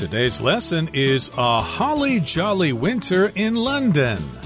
Today's lesson is A Holly Jolly Winter in London.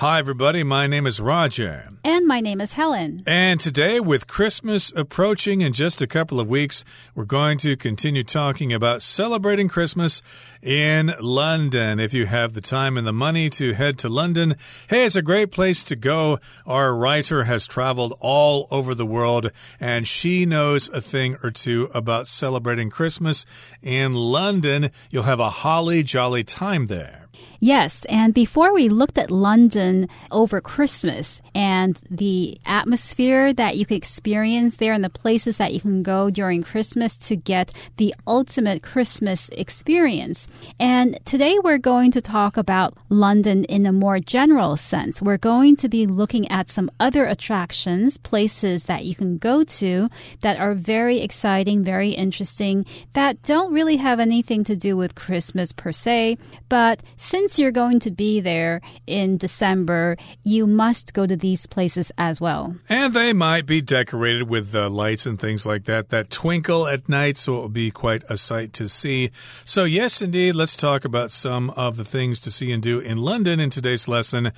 Hi, everybody. My name is Roger. And my name is Helen. And today, with Christmas approaching in just a couple of weeks, we're going to continue talking about celebrating Christmas in London. If you have the time and the money to head to London, hey, it's a great place to go. Our writer has traveled all over the world and she knows a thing or two about celebrating Christmas in London. You'll have a holly jolly time there. Yes, and before we looked at London over Christmas and the atmosphere that you can experience there and the places that you can go during Christmas to get the ultimate Christmas experience. And today we're going to talk about London in a more general sense. We're going to be looking at some other attractions, places that you can go to that are very exciting, very interesting, that don't really have anything to do with Christmas per se, but since you're going to be there in December, you must go to these places as well. And they might be decorated with uh, lights and things like that that twinkle at night, so it will be quite a sight to see. So, yes, indeed, let's talk about some of the things to see and do in London in today's lesson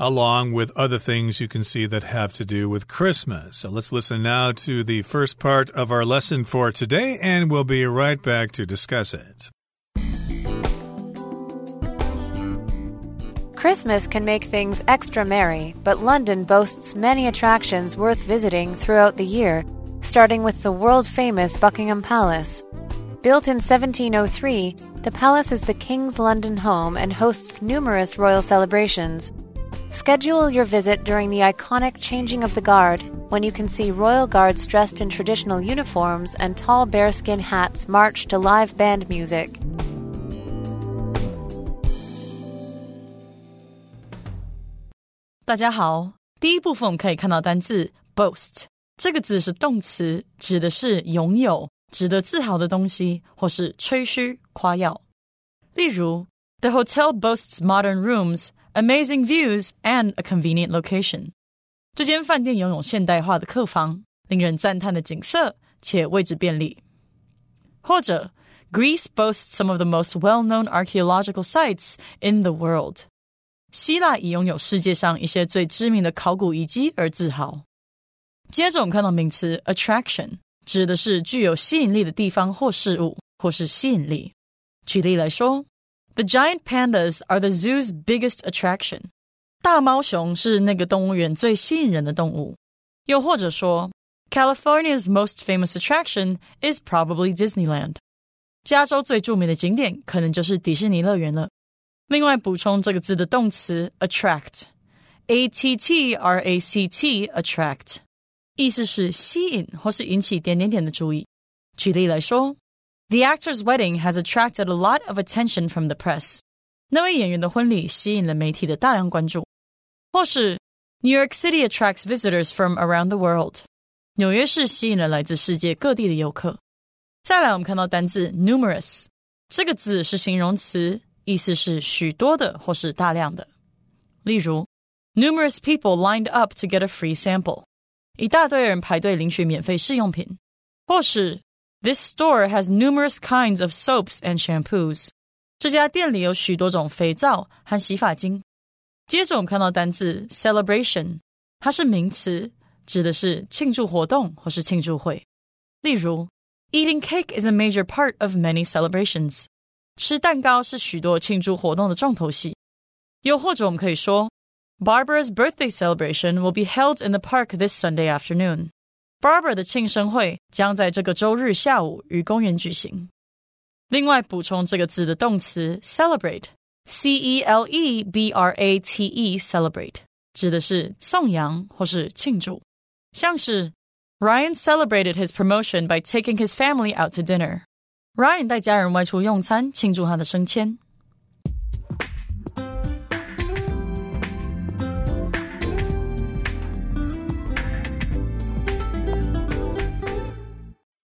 along with other things you can see that have to do with Christmas. So let's listen now to the first part of our lesson for today, and we'll be right back to discuss it. Christmas can make things extra merry, but London boasts many attractions worth visiting throughout the year, starting with the world famous Buckingham Palace. Built in 1703, the palace is the King's London home and hosts numerous royal celebrations. Schedule your visit during the iconic Changing of the Guard, when you can see royal guards dressed in traditional uniforms and tall bearskin hats march to live band music. 大家好，第一部分我们可以看到单字 boast，这个字是动词，指的是拥有、值得自豪的东西，或是吹嘘、夸耀。例如，The hotel boasts modern rooms, amazing views, and a convenient location。这间饭店拥有现代化的客房、令人赞叹的景色，且位置便利。或者，Greece boasts some of the most well-known archaeological sites in the world。 希腊以拥有世界上一些最知名的考古遗迹而自豪。接着，我们看到名词 attraction，指的是具有吸引力的地方或事物，或是吸引力。举例来说，The giant pandas are the zoo's biggest attraction。大猫熊是那个动物园最吸引人的动物。又或者说，California's most famous attraction is probably Disneyland。加州最著名的景点可能就是迪士尼乐园了。另外补充这个字的动词 attract，a t t r a c t，attract，意思是吸引或是引起点点点的注意。举例来说，The actor's wedding has attracted a lot of attention from the press。那位演员的婚礼吸引了媒体的大量关注。或是 New York City attracts visitors from around the world。纽约市吸引了来自世界各地的游客。再来，我们看到单字 numerous，这个字是形容词。 意思是许多的或是大量的。例如，numerous people lined up to get a free sample，一大堆人排队领取免费试用品。或是，this store has numerous kinds of soaps and shampoos，这家店里有许多种肥皂和洗发精。接着我们看到单字 celebration，它是名词，指的是庆祝活动或是庆祝会。例如，eating cake is a major part of many celebrations。 吃蛋糕是许多庆祝活动的重头戏。又或者我们可以说，Barbara's birthday celebration will be held in the park this Sunday afternoon。Barbara 的庆生会将在这个周日下午于公园举行。另外补充这个字的动词 celebrate，c e l e b r a t e，celebrate 指的是颂扬或是庆祝，像是 Ryan celebrated his promotion by taking his family out to dinner。 Ryan 带家人外出用餐，庆祝他的升迁。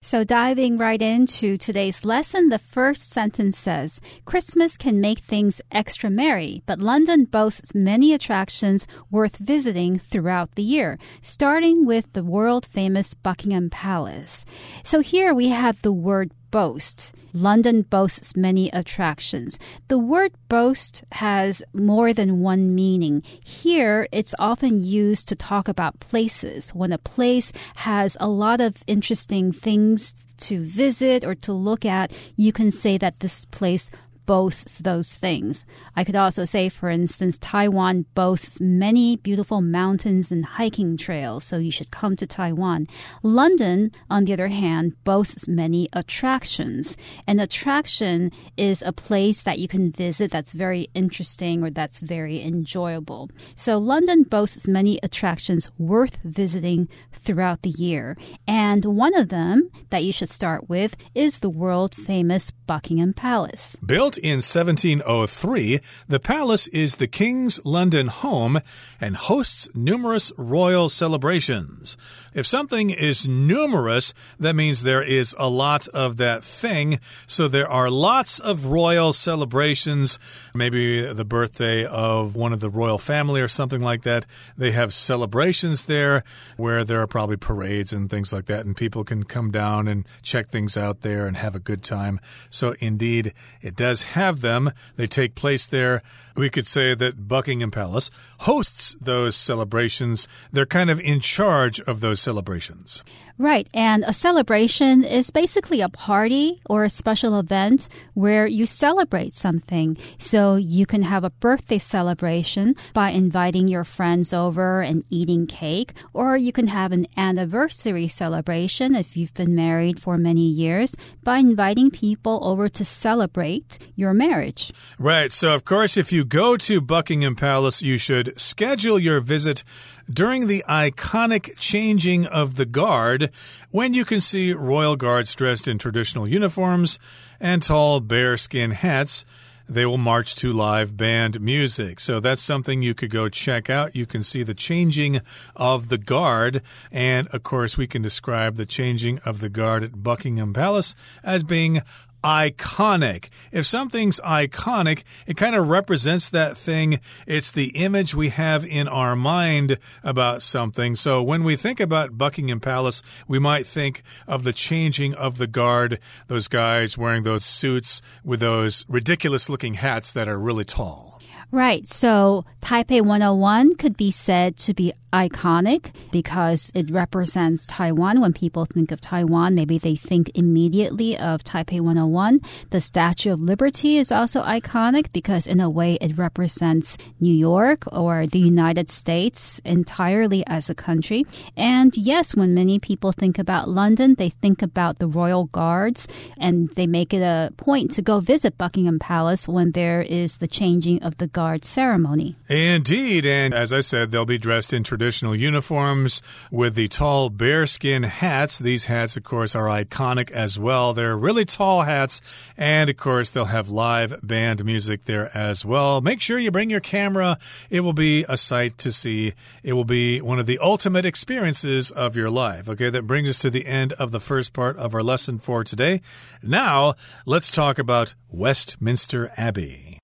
So, diving right into today's lesson, the first sentence says Christmas can make things extra merry, but London boasts many attractions worth visiting throughout the year, starting with the world famous Buckingham Palace. So, here we have the word boast. London boasts many attractions. The word boast has more than one meaning. Here, it's often used to talk about places. When a place has a lot of interesting things to visit or to look at, you can say that this place boasts those things. I could also say, for instance, Taiwan boasts many beautiful mountains and hiking trails, so you should come to Taiwan. London, on the other hand, boasts many attractions. An attraction is a place that you can visit that's very interesting or that's very enjoyable. So London boasts many attractions worth visiting throughout the year. And one of them that you should start with is the world famous Buckingham Palace. Built in 1703, the palace is the King's London home and hosts numerous royal celebrations. If something is numerous, that means there is a lot of that thing. So there are lots of royal celebrations. Maybe the birthday of one of the royal family or something like that. They have celebrations there where there are probably parades and things like that, and people can come down and check things out there and have a good time. So indeed, it does have them. They take place there. We could say that Buckingham Palace hosts those celebrations. They're kind of in charge of those celebrations. Right. And a celebration is basically a party or a special event where you celebrate something. So you can have a birthday celebration by inviting your friends over and eating cake, or you can have an anniversary celebration if you've been married for many years by inviting people over to celebrate your marriage. Right. So, of course, if you go to Buckingham Palace, you should schedule your visit during the iconic changing of the guard, when you can see royal guards dressed in traditional uniforms and tall bearskin hats. They will march to live band music. So that's something you could go check out. You can see the changing of the guard. And of course, we can describe the changing of the guard at Buckingham Palace as being iconic. If something's iconic, it kind of represents that thing. It's the image we have in our mind about something. So when we think about Buckingham Palace, we might think of the changing of the guard, those guys wearing those suits with those ridiculous looking hats that are really tall. Right. So Taipei 101 could be said to be iconic because it represents Taiwan. When people think of Taiwan, maybe they think immediately of Taipei 101. The Statue of Liberty is also iconic because, in a way, it represents New York or the United States entirely as a country. And yes, when many people think about London, they think about the Royal Guards and they make it a point to go visit Buckingham Palace when there is the changing of the guard ceremony. Indeed. And as I said, they'll be dressed in traditional uniforms with the tall bearskin hats. These hats, of course, are iconic as well. They're really tall hats. And of course, they'll have live band music there as well. Make sure you bring your camera. It will be a sight to see. It will be one of the ultimate experiences of your life. Okay, that brings us to the end of the first part of our lesson for today. Now, let's talk about Westminster Abbey.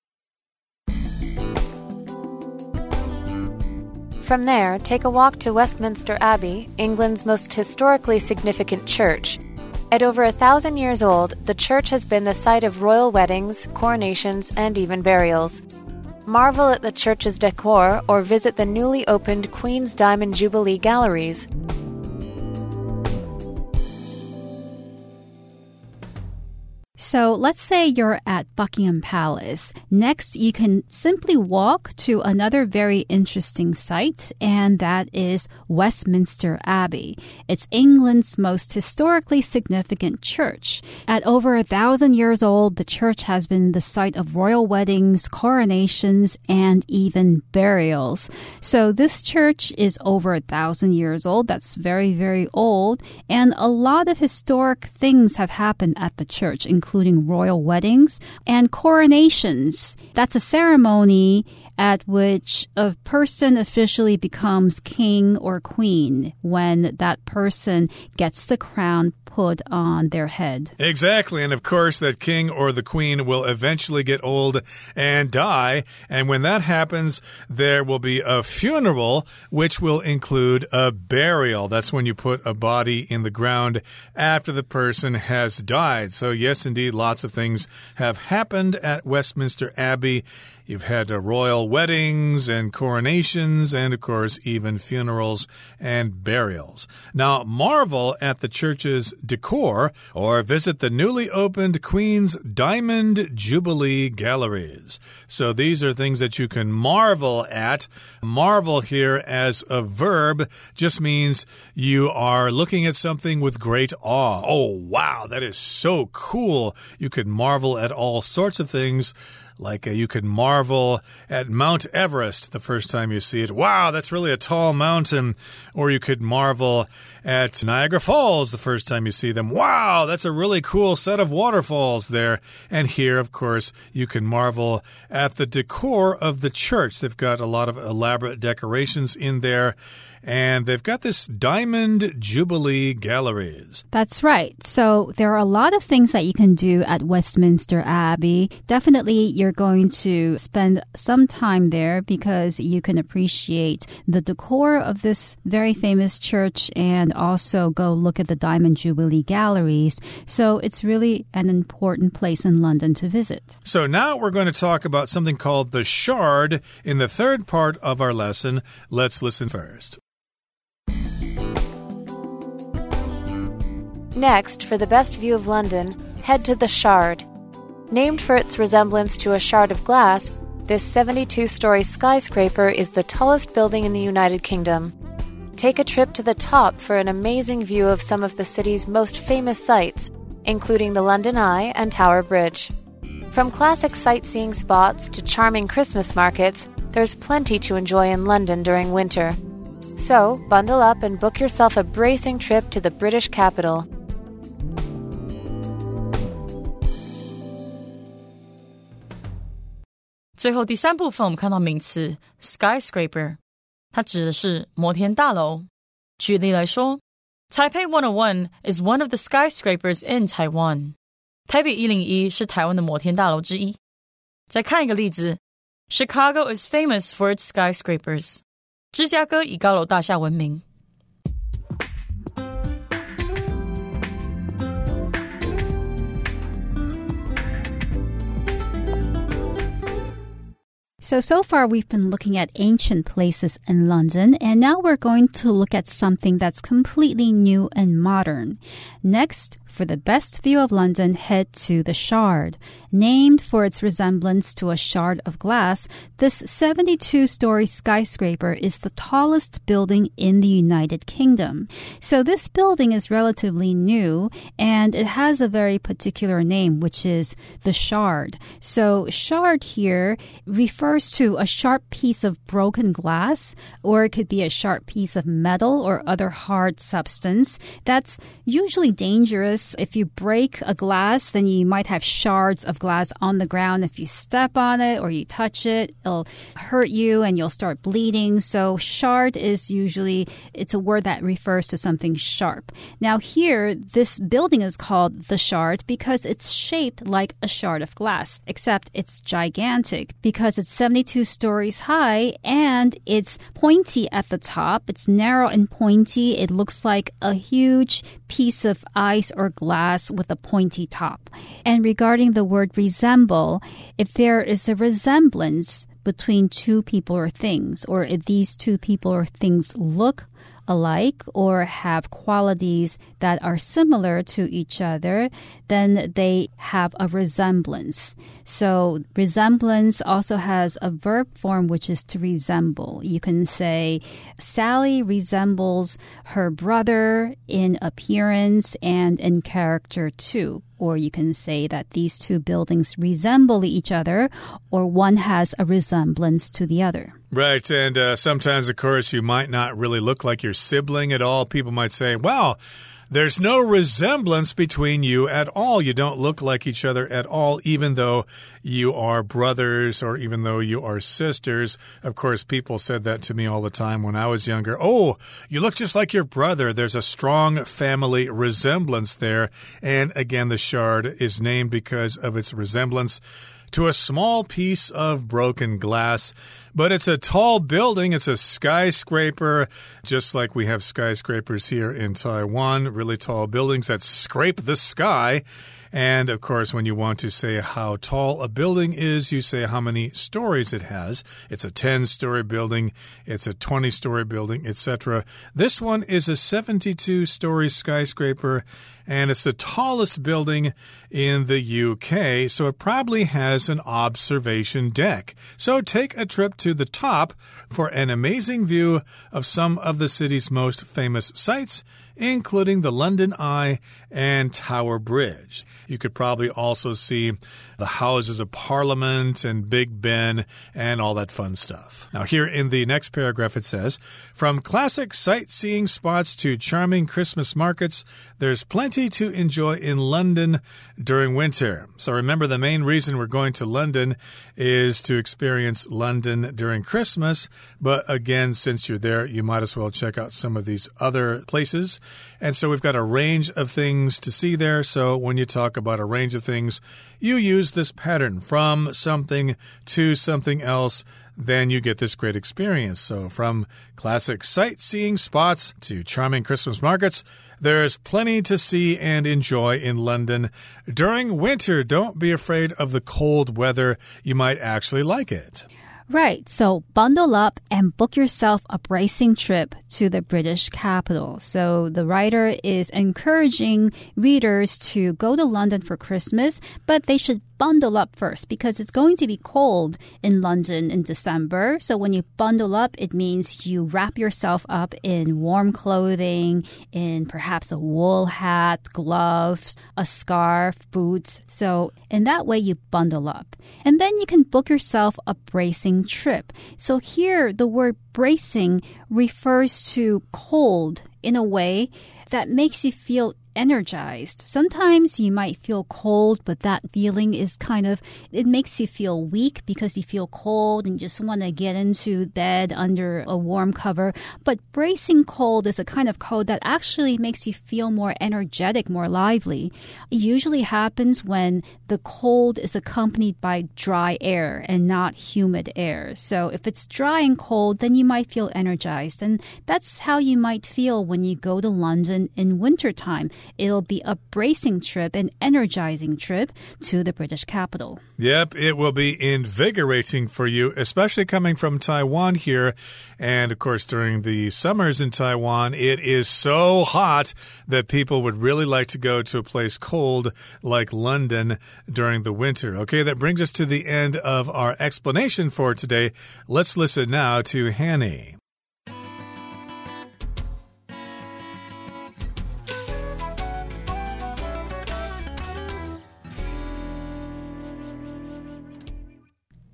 From there, take a walk to Westminster Abbey, England's most historically significant church. At over a thousand years old, the church has been the site of royal weddings, coronations, and even burials. Marvel at the church's decor or visit the newly opened Queen's Diamond Jubilee Galleries. So let's say you're at Buckingham Palace. Next, you can simply walk to another very interesting site, and that is Westminster Abbey. It's England's most historically significant church. At over a thousand years old, the church has been the site of royal weddings, coronations, and even burials. So this church is over a thousand years old. That's very, very old. And a lot of historic things have happened at the church, including including royal weddings and coronations. That's a ceremony at which a person officially becomes king or queen when that person gets the crown put on their head. Exactly. And of course, that king or the queen will eventually get old and die. And when that happens, there will be a funeral, which will include a burial. That's when you put a body in the ground after the person has died. So, yes, indeed, lots of things have happened at Westminster Abbey. You've had uh, royal weddings and coronations, and of course, even funerals and burials. Now, marvel at the church's decor or visit the newly opened Queen's Diamond Jubilee Galleries. So, these are things that you can marvel at. Marvel here as a verb just means you are looking at something with great awe. Oh, wow, that is so cool. You could marvel at all sorts of things like uh, you could marvel at Mount Everest the first time you see it. Wow, that's really a tall mountain. Or you could marvel at Niagara Falls the first time you see them. Wow, that's a really cool set of waterfalls there. And here, of course, you can marvel at the decor of the church. They've got a lot of elaborate decorations in there and they've got this Diamond Jubilee Galleries. That's right. So there are a lot of things that you can do at Westminster Abbey. Definitely, you're going to spend some time there because you can appreciate the decor of this very famous church and also go look at the Diamond Jubilee Galleries. So it's really an important place in London to visit. So now we're going to talk about something called the Shard in the third part of our lesson. Let's listen first. Next, for the best view of London, head to the Shard. Named for its resemblance to a shard of glass, this 72 story skyscraper is the tallest building in the United Kingdom. Take a trip to the top for an amazing view of some of the city's most famous sights, including the London Eye and Tower Bridge. From classic sightseeing spots to charming Christmas markets, there's plenty to enjoy in London during winter. So, bundle up and book yourself a bracing trip to the British capital. 最后第三部分，我们看到名词 skyscraper，它指的是摩天大楼。举例来说，Taipei 101 is one of the skyscrapers in Taiwan。台北一零一是台湾的摩天大楼之一。再看一个例子，Chicago is famous for its skyscrapers。芝加哥以高楼大厦闻名。So, so far we've been looking at ancient places in London, and now we're going to look at something that's completely new and modern. Next, for the best view of London, head to the Shard. Named for its resemblance to a shard of glass, this 72 story skyscraper is the tallest building in the United Kingdom. So this building is relatively new and it has a very particular name, which is the Shard. So shard here refers to a sharp piece of broken glass, or it could be a sharp piece of metal or other hard substance that's usually dangerous if you break a glass, then you might have shards of glass on the ground. If you step on it or you touch it, it'll hurt you and you'll start bleeding. So shard is usually, it's a word that refers to something sharp. Now here, this building is called the shard because it's shaped like a shard of glass, except it's gigantic because it's 72 stories high and it's pointy at the top. It's narrow and pointy. It looks like a huge piece of ice or glass with a pointy top. And regarding the word resemble, if there is a resemblance between two people or things, or if these two people or things look alike or have qualities that are similar to each other, then they have a resemblance. So resemblance also has a verb form which is to resemble. You can say Sally resembles her brother in appearance and in character too. Or you can say that these two buildings resemble each other, or one has a resemblance to the other. Right. And uh, sometimes, of course, you might not really look like your sibling at all. People might say, wow, there's no resemblance between you at all. You don't look like each other at all, even though you are brothers or even though you are sisters. Of course, people said that to me all the time when I was younger. Oh, you look just like your brother. There's a strong family resemblance there. And again, the shard is named because of its resemblance to a small piece of broken glass. But it's a tall building, it's a skyscraper, just like we have skyscrapers here in Taiwan, really tall buildings that scrape the sky. And of course, when you want to say how tall a building is, you say how many stories it has. It's a 10 story building, it's a 20 story building, etc. This one is a 72 story skyscraper and it's the tallest building in the UK, so it probably has an observation deck. So take a trip to the top for an amazing view of some of the city's most famous sites including the London Eye and Tower Bridge. You could probably also see the Houses of Parliament and Big Ben and all that fun stuff. Now, here in the next paragraph, it says From classic sightseeing spots to charming Christmas markets, there's plenty to enjoy in London during winter. So remember, the main reason we're going to London is to experience London during Christmas. But again, since you're there, you might as well check out some of these other places. And so we've got a range of things to see there. So when you talk about a range of things, you use this pattern from something to something else then you get this great experience. So, from classic sightseeing spots to charming Christmas markets, there's plenty to see and enjoy in London. During winter, don't be afraid of the cold weather. You might actually like it. Right. So bundle up and book yourself a bracing trip to the British capital. So the writer is encouraging readers to go to London for Christmas, but they should bundle up first because it's going to be cold in London in December. So when you bundle up, it means you wrap yourself up in warm clothing, in perhaps a wool hat, gloves, a scarf, boots. So in that way, you bundle up. And then you can book yourself a bracing trip. So here, the word bracing refers to cold in a way that makes you feel energized. Sometimes you might feel cold, but that feeling is kind of, it makes you feel weak because you feel cold and you just want to get into bed under a warm cover. But bracing cold is a kind of cold that actually makes you feel more energetic, more lively. It usually happens when the cold is accompanied by dry air and not humid air. So if it's dry and cold, then you might feel energized. And that's how you might feel when you go to London in wintertime. It'll be a bracing trip, an energizing trip to the British capital. Yep, it will be invigorating for you, especially coming from Taiwan here. And of course, during the summers in Taiwan, it is so hot that people would really like to go to a place cold like London during the winter. Okay, that brings us to the end of our explanation for today. Let's listen now to Hanny.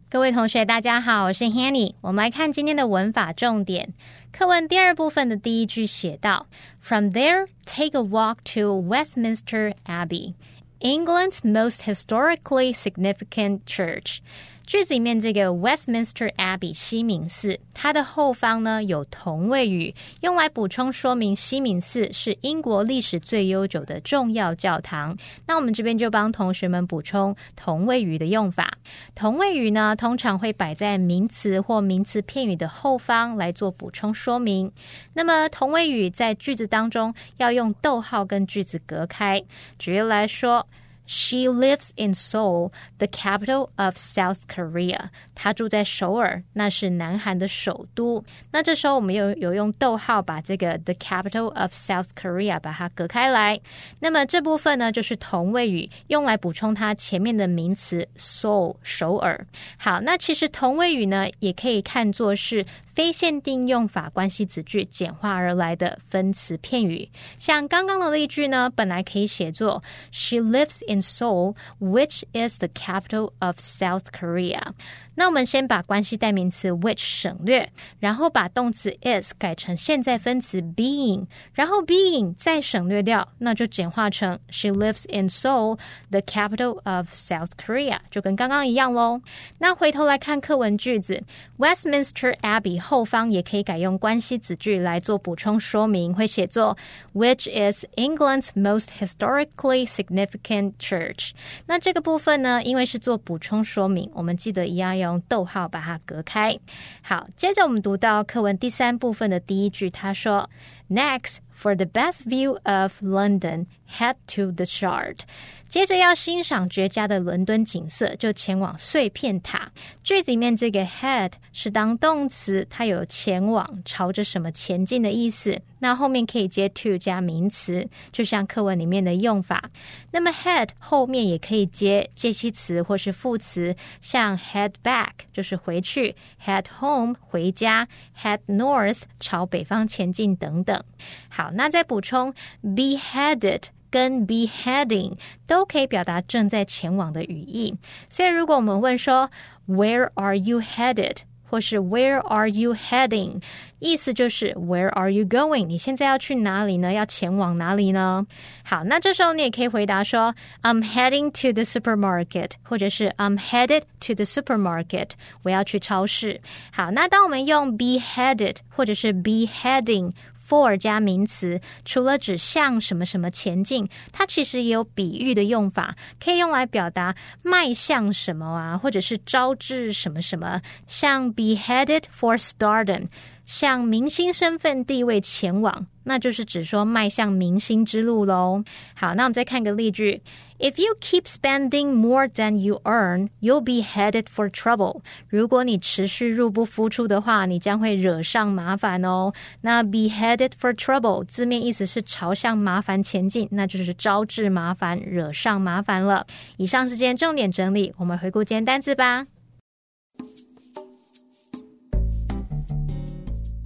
各位同学，大家好，我是 Hanny。我们来看今天的文法重点。课文第二部分的第一句写道：From there, take a walk to Westminster Abbey, England's most historically significant church. 句子里面这个 Westminster Abbey 西敏寺，它的后方呢有同位语，用来补充说明西敏寺是英国历史最悠久的重要教堂。那我们这边就帮同学们补充同位语的用法。同位语呢，通常会摆在名词或名词片语的后方来做补充说明。那么同位语在句子当中要用逗号跟句子隔开。举例来说。She lives in Seoul, the capital of South Korea. 她住在首尔，那是南韩的首都。那这时候我们有有用逗号把这个 the capital of South Korea 把它隔开来。那么这部分呢，就是同位语，用来补充它前面的名词 Seoul 首尔。好，那其实同位语呢，也可以看作是非限定用法关系子句简化而来的分词片语。像刚刚的例句呢，本来可以写作 She lives in Seoul, which is the capital of South Korea. 那我们先把关系代名词 which 省略，然后把动词 is 改成现在分词 being，然后 being 再省略掉，那就简化成 She lives in Seoul, the capital of South Korea，就跟刚刚一样喽。那回头来看课文句子，Westminster Abbey 后方也可以改用关系子句来做补充说明，会写作 Which is England's most historically significant church。那这个部分呢，因为是做补充说明，我们记得一样 用逗号把它隔开。好，接着我们读到课文第三部分的第一句，他说：“Next, for the best view of London, head to the Shard。”接着要欣赏绝佳的伦敦景色，就前往碎片塔。句子里面这个 head 是当动词，它有前往、朝着什么前进的意思。那后面可以接 to 加名词，就像课文里面的用法。那么 head 后面也可以接介系词或是副词，像 head back 就是回去，head home 回家，head north 朝北方前进等等。好，那再补充 be headed。跟 be heading 都可以表达正在前往的语义，所以如果我们问说 Where are you headed？或是 Where are you heading？意思就是 Where are you going？你现在要去哪里呢？要前往哪里呢？好，那这时候你也可以回答说 I'm heading to the supermarket，或者是 I'm headed to the supermarket。我要去超市。好，那当我们用 be headed 或者是 be heading。For 加名词，除了指向什么什么前进，它其实也有比喻的用法，可以用来表达迈向什么啊，或者是招致什么什么，像 be headed for stardom。向明星身份地位前往，那就是指说迈向明星之路喽。好，那我们再看个例句 ：If you keep spending more than you earn, you'll be headed for trouble。如果你持续入不敷出的话，你将会惹上麻烦哦。那 be headed for trouble 字面意思是朝向麻烦前进，那就是招致麻烦、惹上麻烦了。以上是今天重点整理，我们回顾今天单词吧。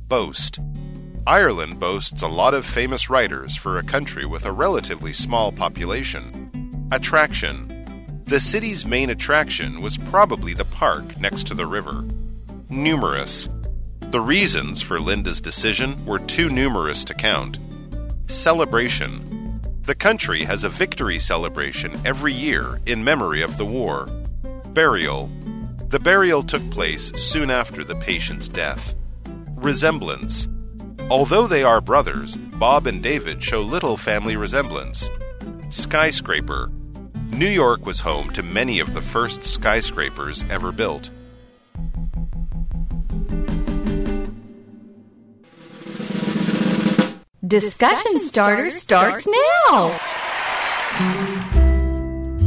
Boast. Ireland boasts a lot of famous writers for a country with a relatively small population. Attraction. The city's main attraction was probably the park next to the river. Numerous. The reasons for Linda's decision were too numerous to count. Celebration. The country has a victory celebration every year in memory of the war. Burial. The burial took place soon after the patient's death. Resemblance. Although they are brothers, Bob and David show little family resemblance. Skyscraper. New York was home to many of the first skyscrapers ever built. Discussion starter starts now.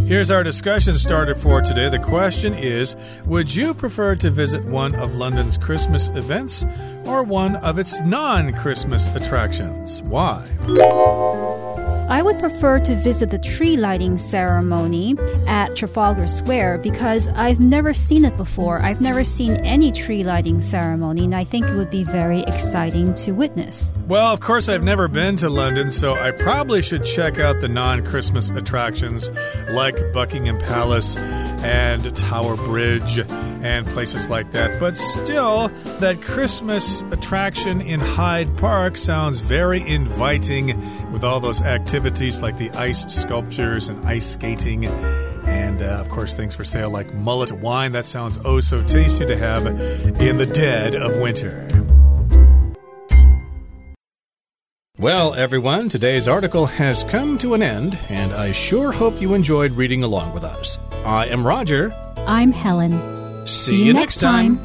Here's our discussion starter for today. The question is Would you prefer to visit one of London's Christmas events or one of its non Christmas attractions? Why? I would prefer to visit the tree lighting ceremony at Trafalgar Square because I've never seen it before. I've never seen any tree lighting ceremony, and I think it would be very exciting to witness. Well, of course, I've never been to London, so I probably should check out the non Christmas attractions like Buckingham Palace and Tower Bridge and places like that. But still, that Christmas attraction in Hyde Park sounds very inviting with all those activities like the ice sculptures and ice skating. And uh, of course, things for sale like mulled wine. That sounds oh so tasty to have in the dead of winter. Well, everyone, today's article has come to an end, and I sure hope you enjoyed reading along with us. I am Roger. I'm Helen. See, you next time.